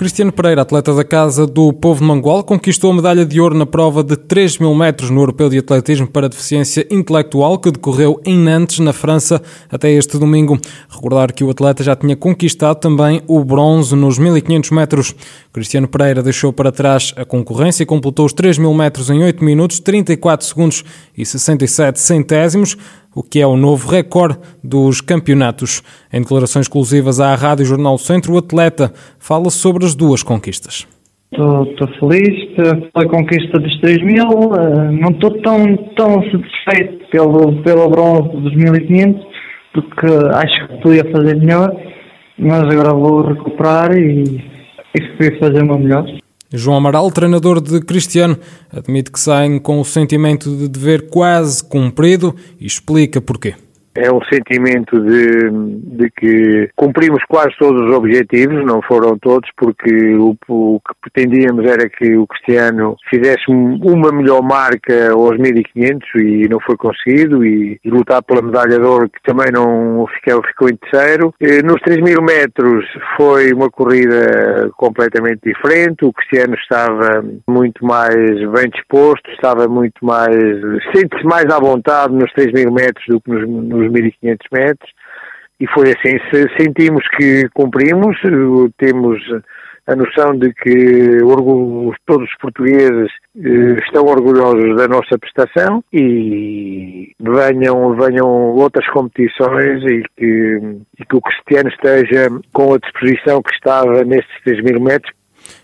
Cristiano Pereira, atleta da Casa do Povo Mangual, conquistou a medalha de ouro na prova de 3 mil metros no Europeu de Atletismo para Deficiência Intelectual, que decorreu em Nantes, na França, até este domingo. Recordar que o atleta já tinha conquistado também o bronze nos 1500 metros. Cristiano Pereira deixou para trás a concorrência e completou os 3 mil metros em 8 minutos, 34 segundos e 67 centésimos o que é o novo recorde dos campeonatos. Em declarações exclusivas à Rádio Jornal Centro, o atleta fala sobre as duas conquistas. Estou feliz pela conquista dos 3 mil, eh, não estou tão, tão satisfeito pelo, pelo bronze dos 1500, porque acho que podia fazer melhor, mas agora vou recuperar e, e fazer o meu melhor. João Amaral, treinador de Cristiano, admite que saem com o sentimento de dever quase cumprido e explica porquê. É um sentimento de, de que cumprimos quase todos os objetivos, não foram todos, porque o, o, que pretendíamos era que o Cristiano fizesse uma melhor marca aos 1500 e não foi conseguido, e, e lutar pela medalha de ouro que também não ficou, ficou em terceiro. E nos 3000 metros foi uma corrida completamente diferente, o Cristiano estava muito mais bem disposto, estava muito mais, sente-se mais à vontade nos 3000 metros do que nos, nos 1500 metros e foi assim, se sentimos que cumprimos, temos a noção de que todos os portugueses eh, estão orgulhosos da nossa prestação e venham, venham outras competições e que, e que o Cristiano esteja com a disposição que estava nestes 3 mil metros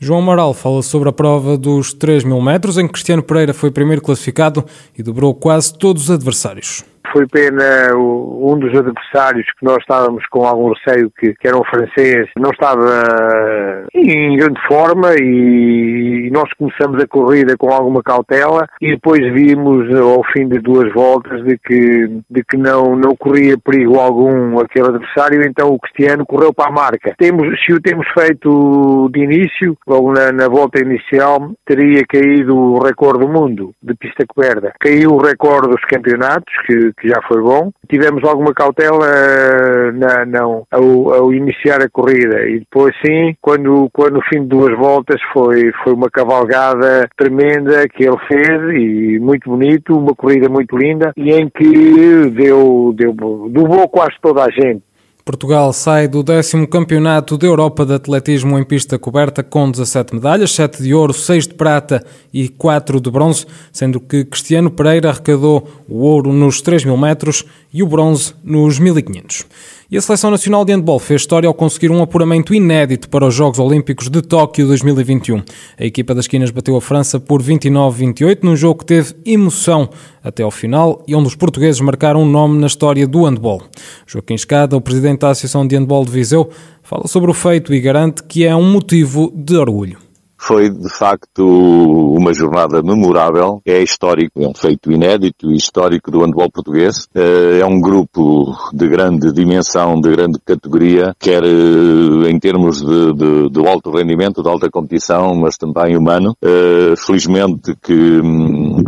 João Moral fala sobre a prova dos 3 mil metros, em que Cristiano Pereira foi primeiro classificado e dobrou quase todos os adversários. Foi pena um dos adversários que nós estávamos com algum receio, que, que era um francês, não estava em grande forma e nós começamos a corrida com alguma cautela e depois vimos ao fim de duas voltas de que, de que não, não corria perigo algum aquele adversário, então o Cristiano correu para a marca. Temos, se o temos feito de início, logo na, na volta inicial, teria caído o recorde do mundo de pista coberta. Caiu o recorde dos campeonatos, que, que já foi bom. Tivemos alguma cautela na, não, ao, ao, iniciar a corrida e depois sim, quando, quando no fim de duas voltas foi, foi uma cavalgada tremenda que ele fez e muito bonito, uma corrida muito linda e em que deu, deu, doou quase toda a gente. Portugal sai do décimo Campeonato da Europa de Atletismo em pista coberta com 17 medalhas, 7 de ouro, 6 de prata e 4 de bronze, sendo que Cristiano Pereira arrecadou o ouro nos 3 mil metros e o bronze nos 1500. E a Seleção Nacional de Handball fez história ao conseguir um apuramento inédito para os Jogos Olímpicos de Tóquio 2021. A equipa das Quinas bateu a França por 29-28 num jogo que teve emoção até ao final e onde os portugueses marcaram um nome na história do handball. Joaquim Escada, o presidente da Associação de Handball de Viseu, fala sobre o feito e garante que é um motivo de orgulho. Foi, de facto, uma jornada memorável. É histórico, é um feito inédito e histórico do handball português. Eh, é um grupo de grande dimensão, de grande categoria, quer eh, em termos de, de, de alto rendimento, de alta competição, mas também humano. Eh, felizmente que hum,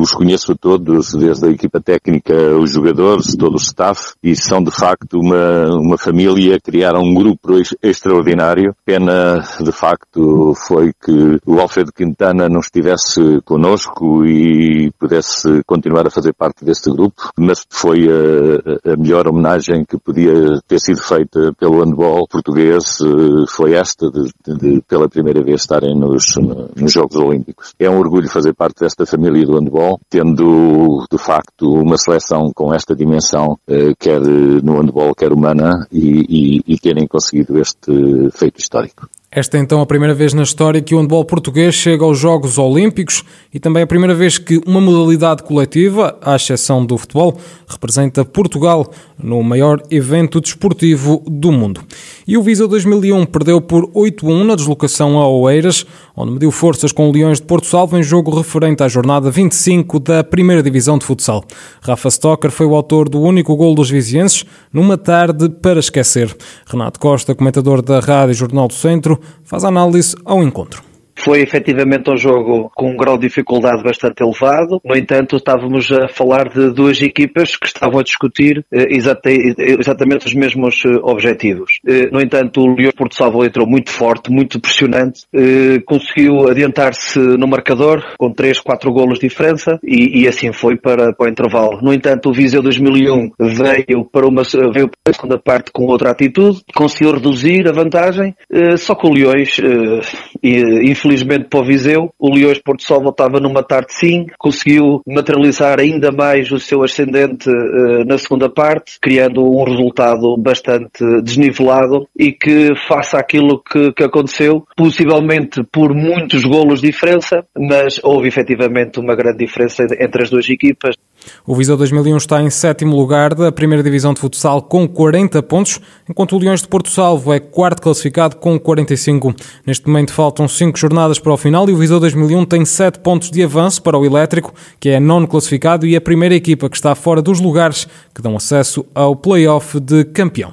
os conheço a todos, desde a equipa técnica, os jogadores, todo o staff, e são de facto uma, uma família, criaram um grupo extraordinário. Pena, de facto, foi que o Alfredo Quintana não estivesse conosco e pudesse continuar a fazer parte deste grupo, mas foi a, a melhor homenagem que podia ter sido feita pelo handball português, eh, foi esta de, de, de pela primeira vez estarem nos, nos Jogos Olímpicos. É um orgulho fazer parte desta família do handball, tendo de facto uma seleção com esta dimensão, eh, quer no handball, quer humana, e, e, e terem conseguido este feito histórico. Esta é então a primeira vez na história que o handball português chega aos Jogos Olímpicos e também a primeira vez que uma modalidade coletiva, à exceção do futebol, representa Portugal no maior evento desportivo do mundo. E o Visa 2001 perdeu por 8-1 na deslocação a Oeiras, onde mediu forças com o Leões de Porto Salvo em jogo referente à jornada 25 da primeira divisão de futsal. Rafa Stocker foi o autor do único gol dos vizienses numa tarde para esquecer. Renato Costa, comentador da Rádio Jornal do Centro, faz análise ao encontro. Foi efetivamente um jogo com um grau de dificuldade bastante elevado. No entanto, estávamos a falar de duas equipas que estavam a discutir eh, exatamente os mesmos eh, objetivos. Eh, no entanto, o Leão Porto Salvo entrou muito forte, muito pressionante, conseguiu adiantar-se no marcador com 3, 4 golos de diferença e, e, assim foi para, para o intervalo. No entanto, o Viseu 2001 veio para uma, veio para a segunda parte com outra atitude, conseguiu reduzir a vantagem, só que o Leões, infelizmente, infelizmente para o Viseu, o Leões Porto Sol voltava numa tarde sim, conseguiu materializar ainda mais o seu ascendente uh, na segunda parte, criando um resultado bastante desnivelado e que faça aquilo que, que aconteceu, possivelmente por muitos golos de diferença, mas houve efetivamente uma grande diferença entre as duas equipas. O Viseu 2001 está em sétimo lugar da primeira divisão de futsal com 40 pontos, enquanto o Leões de Porto Salvo é quarto classificado com 45. Neste momento faltam 5 jornadas para o final e o Viseu 2001 tem 7 pontos de avanço para o Elétrico, que é nono classificado e a primeira equipa que está fora dos lugares que dão acesso ao play-off de campeão.